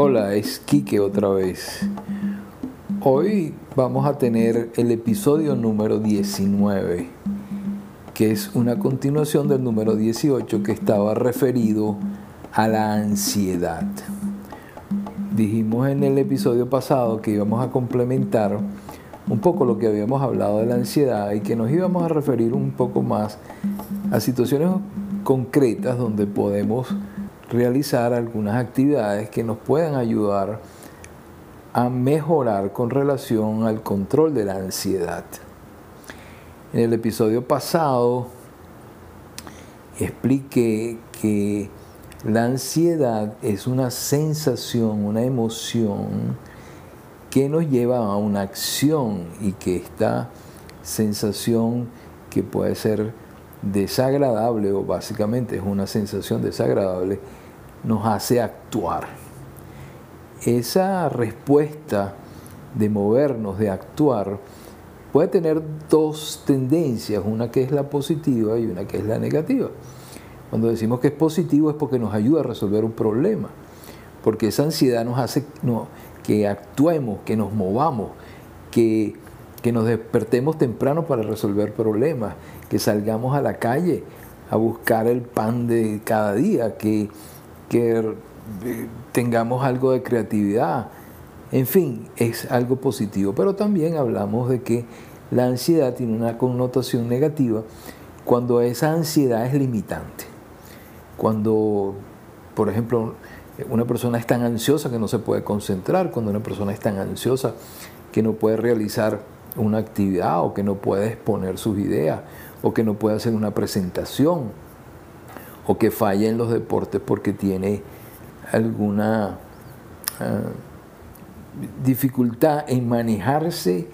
Hola, es Quique otra vez. Hoy vamos a tener el episodio número 19, que es una continuación del número 18 que estaba referido a la ansiedad. Dijimos en el episodio pasado que íbamos a complementar un poco lo que habíamos hablado de la ansiedad y que nos íbamos a referir un poco más a situaciones concretas donde podemos realizar algunas actividades que nos puedan ayudar a mejorar con relación al control de la ansiedad. En el episodio pasado expliqué que la ansiedad es una sensación, una emoción que nos lleva a una acción y que esta sensación que puede ser desagradable o básicamente es una sensación desagradable, nos hace actuar. Esa respuesta de movernos, de actuar, puede tener dos tendencias, una que es la positiva y una que es la negativa. Cuando decimos que es positivo es porque nos ayuda a resolver un problema, porque esa ansiedad nos hace que actuemos, que nos movamos, que, que nos despertemos temprano para resolver problemas, que salgamos a la calle a buscar el pan de cada día, que, que eh, tengamos algo de creatividad. En fin, es algo positivo. Pero también hablamos de que la ansiedad tiene una connotación negativa cuando esa ansiedad es limitante. Cuando, por ejemplo, una persona es tan ansiosa que no se puede concentrar, cuando una persona es tan ansiosa que no puede realizar una actividad o que no puede exponer sus ideas o que no puede hacer una presentación o que falla en los deportes porque tiene alguna ah, dificultad en manejarse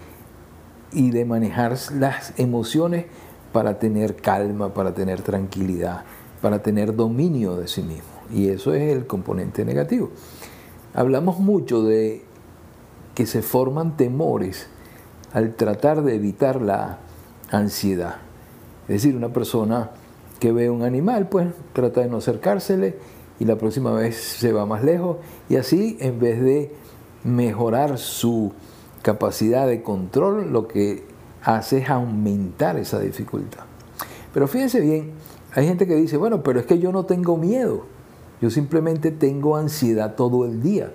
y de manejar las emociones para tener calma, para tener tranquilidad, para tener dominio de sí mismo. Y eso es el componente negativo. Hablamos mucho de que se forman temores al tratar de evitar la ansiedad. Es decir, una persona que ve un animal, pues trata de no acercársele y la próxima vez se va más lejos y así en vez de mejorar su capacidad de control, lo que hace es aumentar esa dificultad. Pero fíjense bien, hay gente que dice, bueno, pero es que yo no tengo miedo, yo simplemente tengo ansiedad todo el día.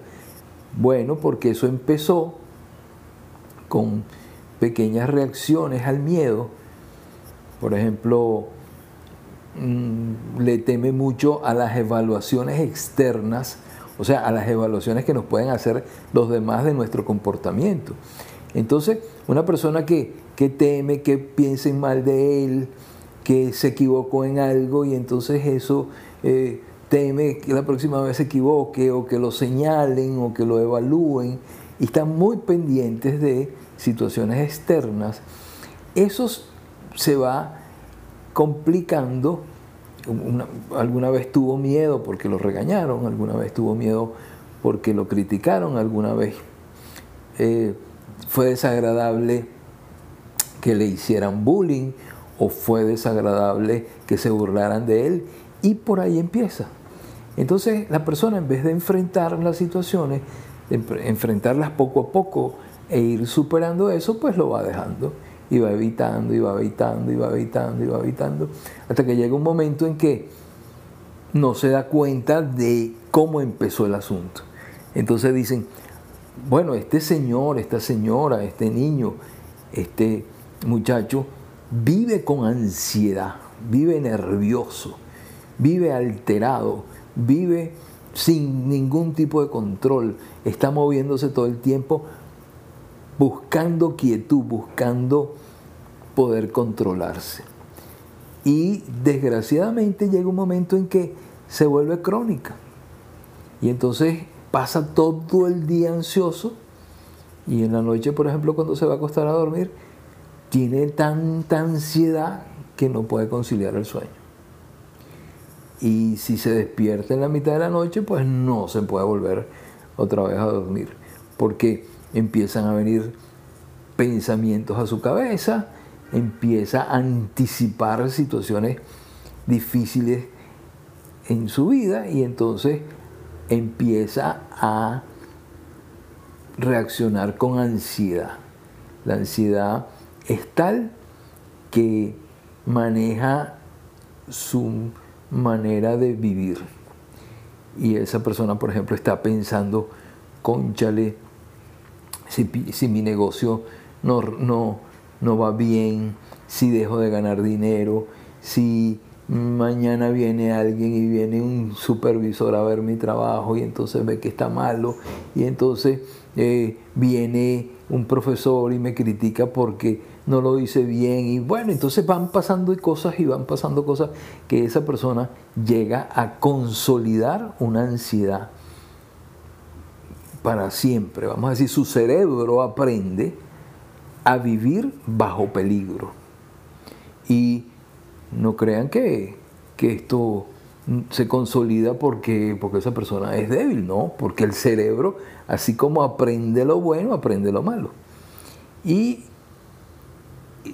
Bueno, porque eso empezó con pequeñas reacciones al miedo por ejemplo, le teme mucho a las evaluaciones externas, o sea, a las evaluaciones que nos pueden hacer los demás de nuestro comportamiento. Entonces, una persona que, teme que piensen mal de él, que se equivocó en algo y entonces eso eh, teme que la próxima vez se equivoque o que lo señalen o que lo evalúen y están muy pendientes de situaciones externas, esos se va complicando. alguna vez tuvo miedo porque lo regañaron, alguna vez tuvo miedo porque lo criticaron, alguna vez eh, fue desagradable que le hicieran bullying o fue desagradable que se burlaran de él y por ahí empieza. Entonces la persona en vez de enfrentar las situaciones, enfrentarlas poco a poco e ir superando eso, pues lo va dejando y va evitando, y va evitando, y va evitando, y va evitando, hasta que llega un momento en que no se da cuenta de cómo empezó el asunto. Entonces dicen, bueno, este señor, esta señora, este niño, este muchacho vive con ansiedad, vive nervioso, vive alterado, vive sin ningún tipo de control, está moviéndose todo el tiempo buscando quietud, buscando poder controlarse. Y desgraciadamente llega un momento en que se vuelve crónica. Y entonces pasa todo el día ansioso y en la noche, por ejemplo, cuando se va a acostar a dormir, tiene tanta ansiedad que no puede conciliar el sueño. Y si se despierta en la mitad de la noche, pues no se puede volver otra vez a dormir. Porque empiezan a venir pensamientos a su cabeza, empieza a anticipar situaciones difíciles en su vida y entonces empieza a reaccionar con ansiedad. La ansiedad es tal que maneja su manera de vivir. Y esa persona, por ejemplo, está pensando, conchale, si, mi negocio no, no, no va bien, si dejo de ganar dinero, si mañana viene alguien y viene un supervisor a ver mi trabajo y entonces ve que está malo y entonces eh, viene un profesor y me critica porque no lo hice bien y bueno, entonces van pasando cosas y van pasando cosas que esa persona llega a consolidar una ansiedad para siempre. Vamos a decir, su cerebro aprende a vivir bajo peligro. Y no crean que, esto se consolida porque, porque esa persona es débil, no, porque el cerebro, así como aprende lo bueno, aprende lo malo. Y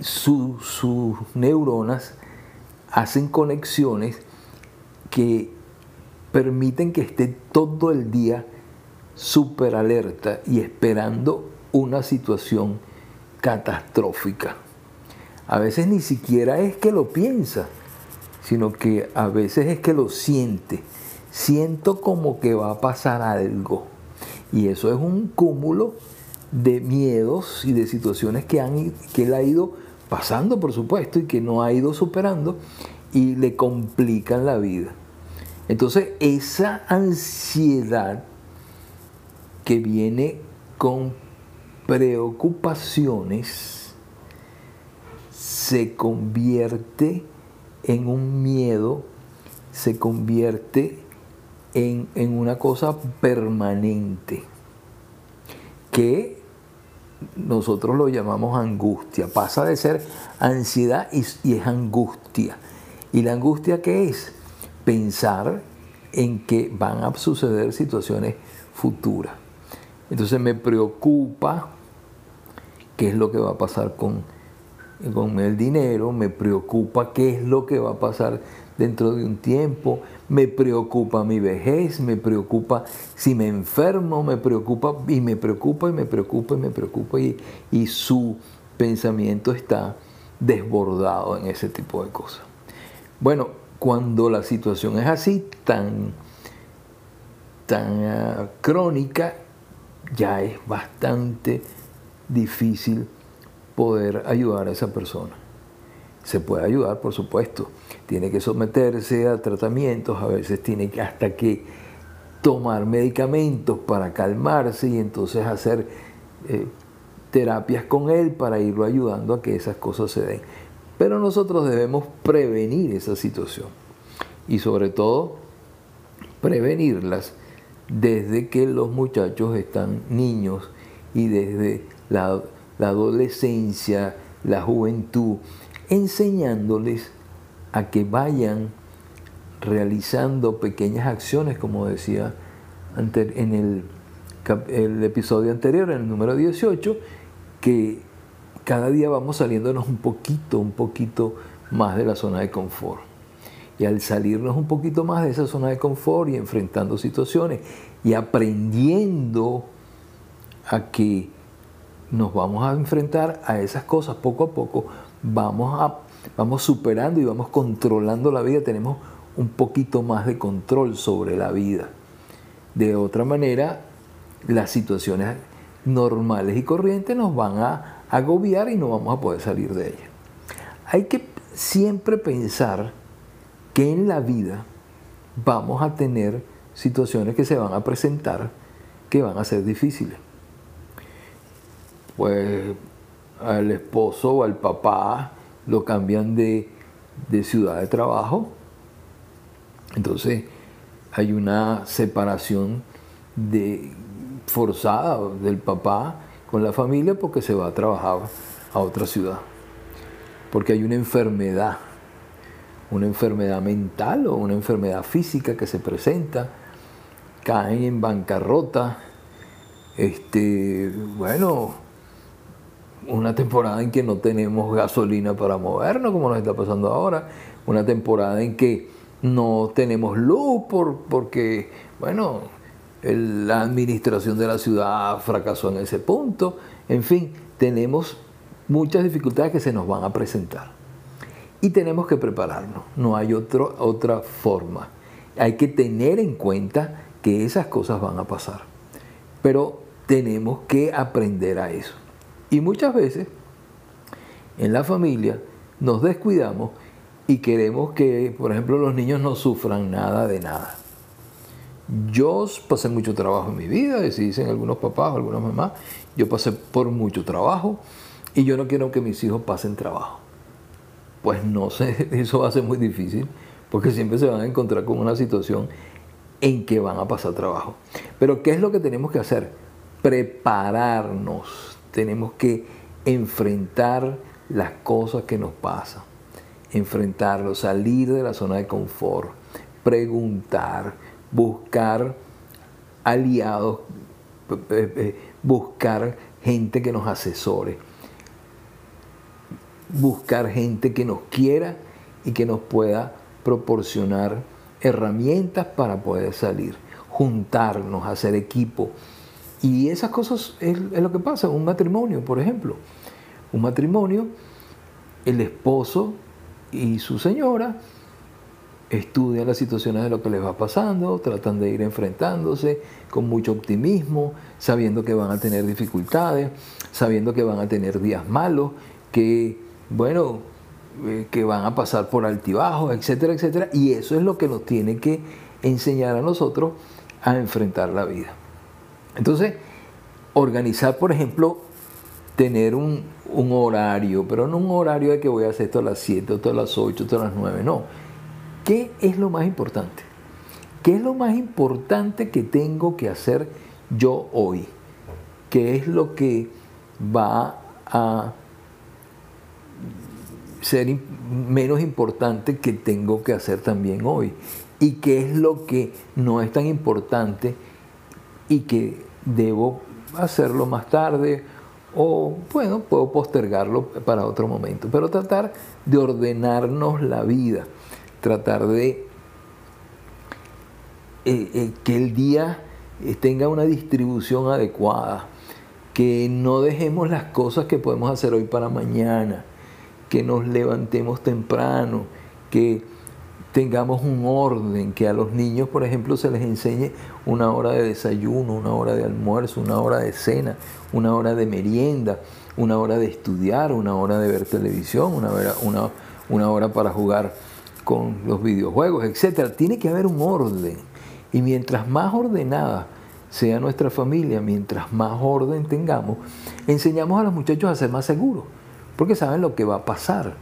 sus neuronas hacen conexiones que permiten que esté todo el día súper alerta y esperando una situación catastrófica. A veces ni siquiera es que lo piensa, sino que a veces es que lo siente. Siento como que va a pasar algo. Y eso es un cúmulo de miedos y de situaciones que, han, que él ha ido pasando, por supuesto, y que no ha ido superando y le complican la vida. Entonces, esa ansiedad que viene con preocupaciones se convierte en un miedo, se convierte en, una cosa permanente, que nosotros lo llamamos angustia, pasa de ser ansiedad y, y es angustia. ¿Y la angustia qué es? Pensar en que van a suceder situaciones futuras. Entonces me preocupa qué es lo que va a pasar con, con el dinero, me preocupa qué es lo que va a pasar dentro de un tiempo, me preocupa mi vejez, me preocupa si me enfermo, me preocupa y me preocupa y me preocupa y me preocupa y, y su pensamiento está desbordado en ese tipo de cosas. Bueno, cuando la situación es así, tan, tan ah, crónica, ya es bastante difícil poder ayudar a esa persona. Se puede ayudar, por supuesto. Tiene que someterse a tratamientos, a veces tiene que hasta que tomar medicamentos para calmarse y entonces hacer eh, terapias con él para irlo ayudando a que esas cosas se den. Pero nosotros debemos prevenir esa situación y sobre todo prevenirlas desde que los muchachos están niños y desde la, adolescencia, la juventud, enseñándoles a que vayan realizando pequeñas acciones, como decía en el, el, episodio anterior, en el número 18, que cada día vamos saliéndonos un poquito, un poquito más de la zona de confort. Y al salirnos un poquito más de esa zona de confort y enfrentando situaciones y aprendiendo a que nos vamos a enfrentar a esas cosas poco a poco, vamos, a, vamos superando y vamos controlando la vida, tenemos un poquito más de control sobre la vida. De otra manera, las situaciones normales y corrientes nos van a agobiar y no vamos a poder salir de ellas. Hay que siempre pensar que en la vida vamos a tener situaciones que se van a presentar que van a ser difíciles. Pues al esposo o al papá lo cambian de, de ciudad de trabajo. Entonces hay una separación de, forzada del papá con la familia porque se va a trabajar a otra ciudad. Porque hay una enfermedad una enfermedad mental o una enfermedad física que se presenta, caen en bancarrota, este, bueno, una temporada en que no tenemos gasolina para movernos, como nos está pasando ahora, una temporada en que no tenemos luz por, porque, bueno, la administración de la ciudad fracasó en ese punto, en fin, tenemos muchas dificultades que se nos van a presentar. Y tenemos que prepararnos, no hay otra forma. Hay que tener en cuenta que esas cosas van a pasar. Pero tenemos que aprender a eso. Y muchas veces en la familia nos descuidamos y queremos que, por ejemplo, los niños no sufran nada de nada. Yo pasé mucho trabajo en mi vida, si dicen algunos papás o algunas mamás, yo pasé por mucho trabajo y yo no quiero que mis hijos pasen trabajo. Pues no sé, eso va a ser muy difícil porque siempre se van a encontrar con una situación en que van a pasar trabajo. Pero ¿qué es lo que tenemos que hacer? Prepararnos. Tenemos que enfrentar las cosas que nos pasan. Enfrentarlo, salir de la zona de confort, preguntar, buscar aliados, buscar gente que nos asesore, buscar gente que nos quiera y que nos pueda proporcionar herramientas para poder salir, juntarnos, hacer equipo. Y esas cosas es, lo que pasa un matrimonio, por ejemplo. Un matrimonio, el esposo y su señora estudian las situaciones de lo que les va pasando, tratan de ir enfrentándose con mucho optimismo, sabiendo que van a tener dificultades, sabiendo que van a tener días malos, que, bueno, eh, que van a pasar por altibajos, etcétera, etcétera. Y eso es lo que nos tiene que enseñar a nosotros a enfrentar la vida. Entonces, organizar, por ejemplo, tener un, un horario, pero no un horario de que voy a hacer esto a las 7, esto a las 8, esto a las 9, no. ¿Qué es lo más importante? ¿Qué es lo más importante que tengo que hacer yo hoy? ¿Qué es lo que va a ser menos importante que tengo que hacer también hoy. Y qué es lo que no es tan importante y que debo hacerlo más tarde o, bueno, puedo postergarlo para otro momento. Pero tratar de ordenarnos la vida, tratar de eh, eh, que el día tenga una distribución adecuada, que no dejemos las cosas que podemos hacer hoy para mañana que nos levantemos temprano, que tengamos un orden, que a los niños, por ejemplo, se les enseñe una hora de desayuno, una hora de almuerzo, una hora de cena, una hora de merienda, una hora de estudiar, una hora de ver televisión, una hora, para jugar con los videojuegos, etc. Tiene que haber un orden. Y mientras más ordenada sea nuestra familia, mientras más orden tengamos, enseñamos a los muchachos a ser más seguros porque saben lo que va a pasar.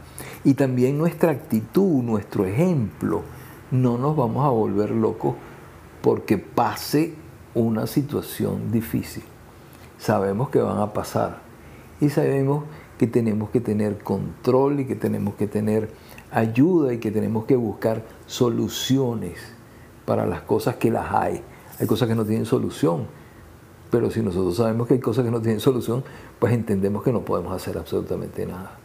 Y también nuestra actitud, nuestro ejemplo, no nos vamos a volver locos porque pase una situación difícil. Sabemos que van a pasar y sabemos que tenemos que tener control y que tenemos que tener ayuda y que tenemos que buscar soluciones para las cosas que las hay. Hay cosas que no tienen solución, pero si nosotros sabemos que hay cosas que no tienen solución, pues entendemos que no podemos hacer absolutamente nada.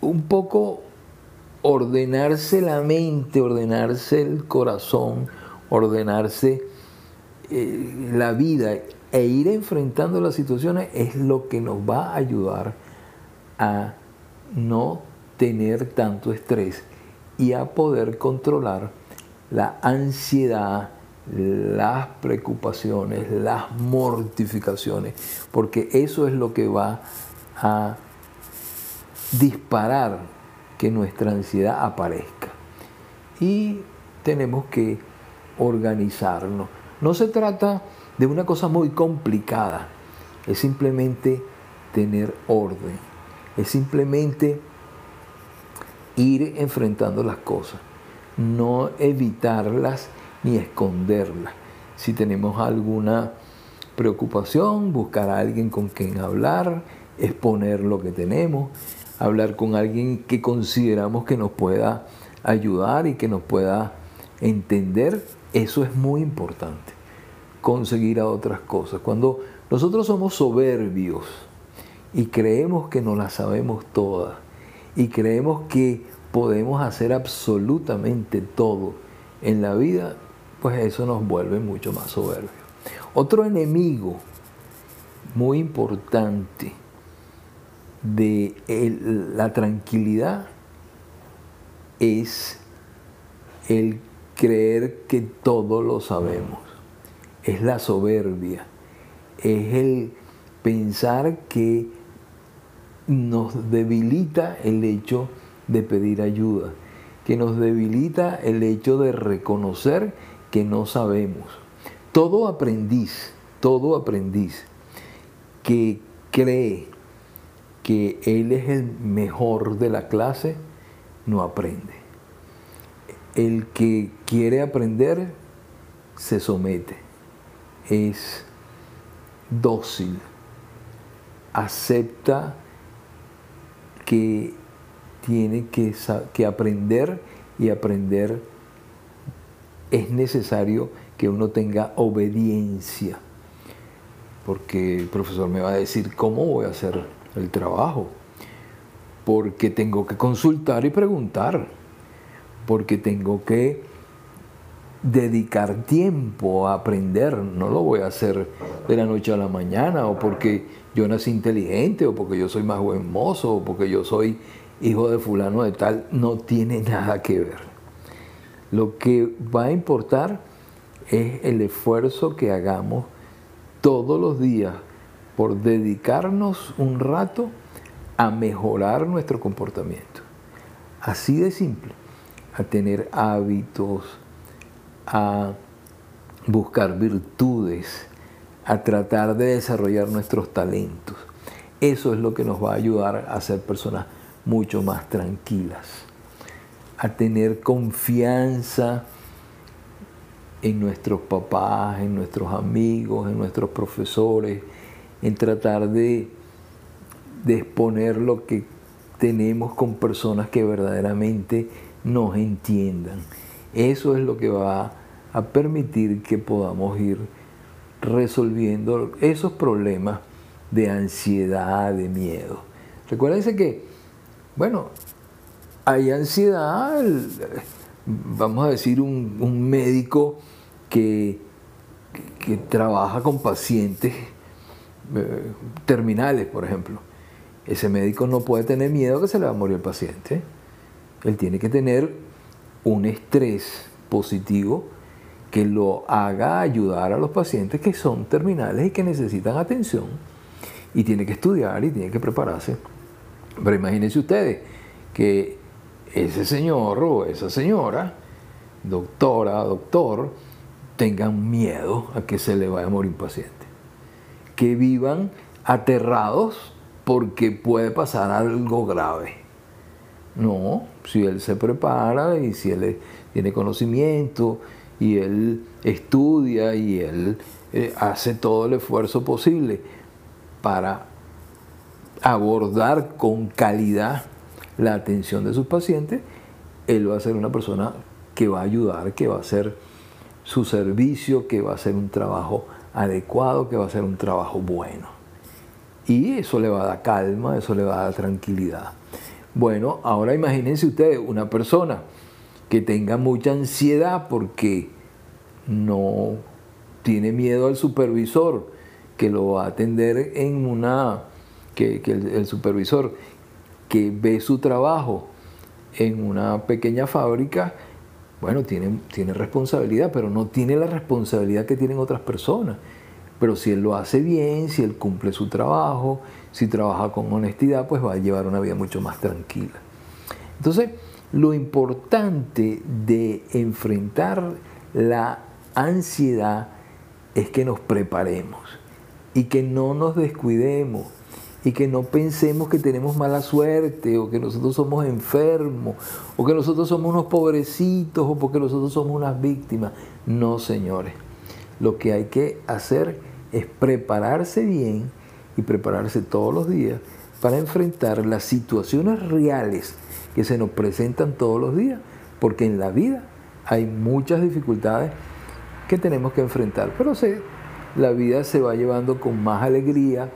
Un poco ordenarse la mente, ordenarse el corazón, ordenarse eh, la vida e ir enfrentando las situaciones es lo que nos va a ayudar a no tener tanto estrés y a poder controlar la ansiedad, las preocupaciones, las mortificaciones, porque eso es lo que va a disparar que nuestra ansiedad aparezca. Y tenemos que organizarnos. No se trata de una cosa muy complicada, es simplemente tener orden, es simplemente ir enfrentando las cosas, no evitarlas ni esconderla. Si tenemos alguna preocupación, buscar a alguien con quien hablar, exponer lo que tenemos, hablar con alguien que consideramos que nos pueda ayudar y que nos pueda entender, eso es muy importante. Conseguir a otras cosas. Cuando nosotros somos soberbios y creemos que no las sabemos todas y creemos que podemos hacer absolutamente todo en la vida, pues eso nos vuelve mucho más soberbios. Otro enemigo muy importante de la tranquilidad es el creer que todo lo sabemos. Es la soberbia. Es el pensar que nos debilita el hecho de pedir ayuda, que nos debilita el hecho de reconocer que no sabemos. Todo aprendiz, todo aprendiz que cree que él es el mejor de la clase, no aprende. El que quiere aprender se somete, es dócil, acepta que tiene que, que aprender y aprender es necesario que uno tenga obediencia, porque el profesor me va a decir cómo voy a hacer el trabajo, porque tengo que consultar y preguntar, porque tengo que dedicar tiempo a aprender, no lo voy a hacer de la noche a la mañana, o porque yo nací inteligente, o porque yo soy más buen mozo, o porque yo soy hijo de fulano de tal, no tiene nada que ver. Lo que va a importar es el esfuerzo que hagamos todos los días por dedicarnos un rato a mejorar nuestro comportamiento. Así de simple, a tener hábitos, a buscar virtudes, a tratar de desarrollar nuestros talentos. Eso es lo que nos va a ayudar a ser personas mucho más tranquilas, a tener confianza en nuestros papás, en nuestros amigos, en nuestros profesores, en tratar de, exponer lo que tenemos con personas que verdaderamente nos entiendan. Eso es lo que va a permitir que podamos ir resolviendo esos problemas de ansiedad, de miedo. Recuérdense que, bueno, hay ansiedad, vamos a decir, un, médico que, que trabaja con pacientes eh, terminales, por ejemplo. Ese médico no puede tener miedo que se le va a morir el paciente. Él tiene que tener un estrés positivo que lo haga ayudar a los pacientes que son terminales y que necesitan atención. Y tiene que estudiar y tiene que prepararse. Pero imagínense ustedes que ese señor o esa señora, doctora, doctor, tengan miedo a que se le vaya a morir un paciente que vivan aterrados porque puede pasar algo grave. No, si él se prepara y si él tiene conocimiento y él estudia y él eh, hace todo el esfuerzo posible para abordar con calidad la atención de sus pacientes, él va a ser una persona que va a ayudar, que va a hacer su servicio, que va a hacer un trabajo adecuado que va a ser un trabajo bueno. Y eso le va a dar calma, eso le va a dar tranquilidad. Bueno, ahora imagínense ustedes una persona que tenga mucha ansiedad porque no tiene miedo al supervisor, que lo va a atender en una, que, el supervisor que ve su trabajo en una pequeña fábrica, bueno, tiene, tiene responsabilidad, pero no tiene la responsabilidad que tienen otras personas. Pero si él lo hace bien, si él cumple su trabajo, si trabaja con honestidad, pues va a llevar una vida mucho más tranquila. Entonces, lo importante de enfrentar la ansiedad es que nos preparemos y que no nos descuidemos y que no pensemos que tenemos mala suerte o que nosotros somos enfermos o que nosotros somos unos pobrecitos o porque nosotros somos unas víctimas. No, señores. Lo que hay que hacer es prepararse bien y prepararse todos los días para enfrentar las situaciones reales que se nos presentan todos los días, porque en la vida hay muchas dificultades que tenemos que enfrentar, pero sé, la vida se va llevando con más alegría,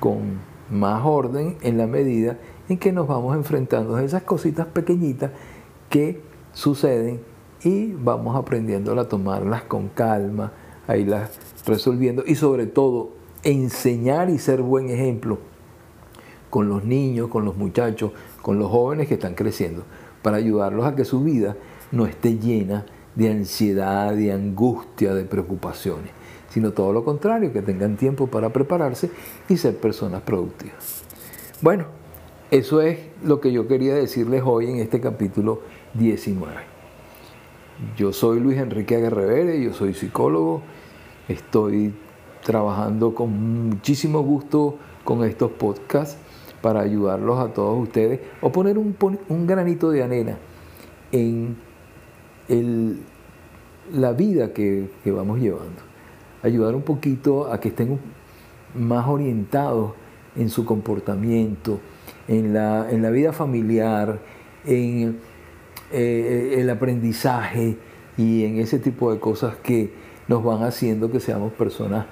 con más orden en la medida en que nos vamos enfrentando a esas cositas pequeñitas que suceden y vamos aprendiendo a tomarlas con calma, a irlas resolviendo y sobre todo enseñar y ser buen ejemplo con los niños, con los muchachos, con los jóvenes que están creciendo, para ayudarlos a que su vida no esté llena de ansiedad, de angustia, de preocupaciones, sino todo lo contrario, que tengan tiempo para prepararse y ser personas productivas. Bueno, eso es lo que yo quería decirles hoy en este capítulo 19. Yo soy Luis Enrique Aguerrevere, yo soy psicólogo, estoy trabajando con muchísimo gusto con estos podcasts para ayudarlos a todos ustedes o poner un, granito de arena en la vida que, que vamos llevando. Ayudar un poquito a que estén más orientados en su comportamiento, en la, en la vida familiar, en eh, el aprendizaje y en ese tipo de cosas que nos van haciendo que seamos personas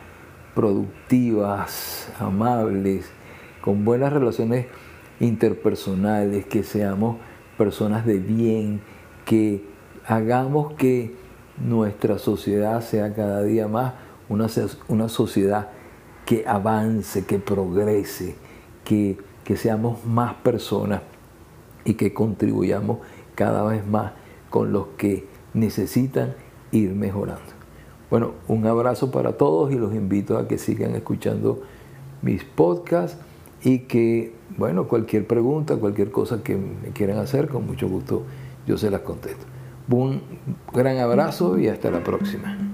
productivas, amables, con buenas relaciones interpersonales, que seamos personas de bien, que hagamos que nuestra sociedad sea cada día más una, una sociedad que avance, que progrese, que, que seamos más personas y que contribuyamos cada vez más con los que necesitan ir mejorando. Bueno, un abrazo para todos y los invito a que sigan escuchando mis podcasts y que, bueno, cualquier pregunta, cualquier cosa que me quieran hacer, con mucho gusto yo se las contesto. Un gran abrazo y hasta la próxima.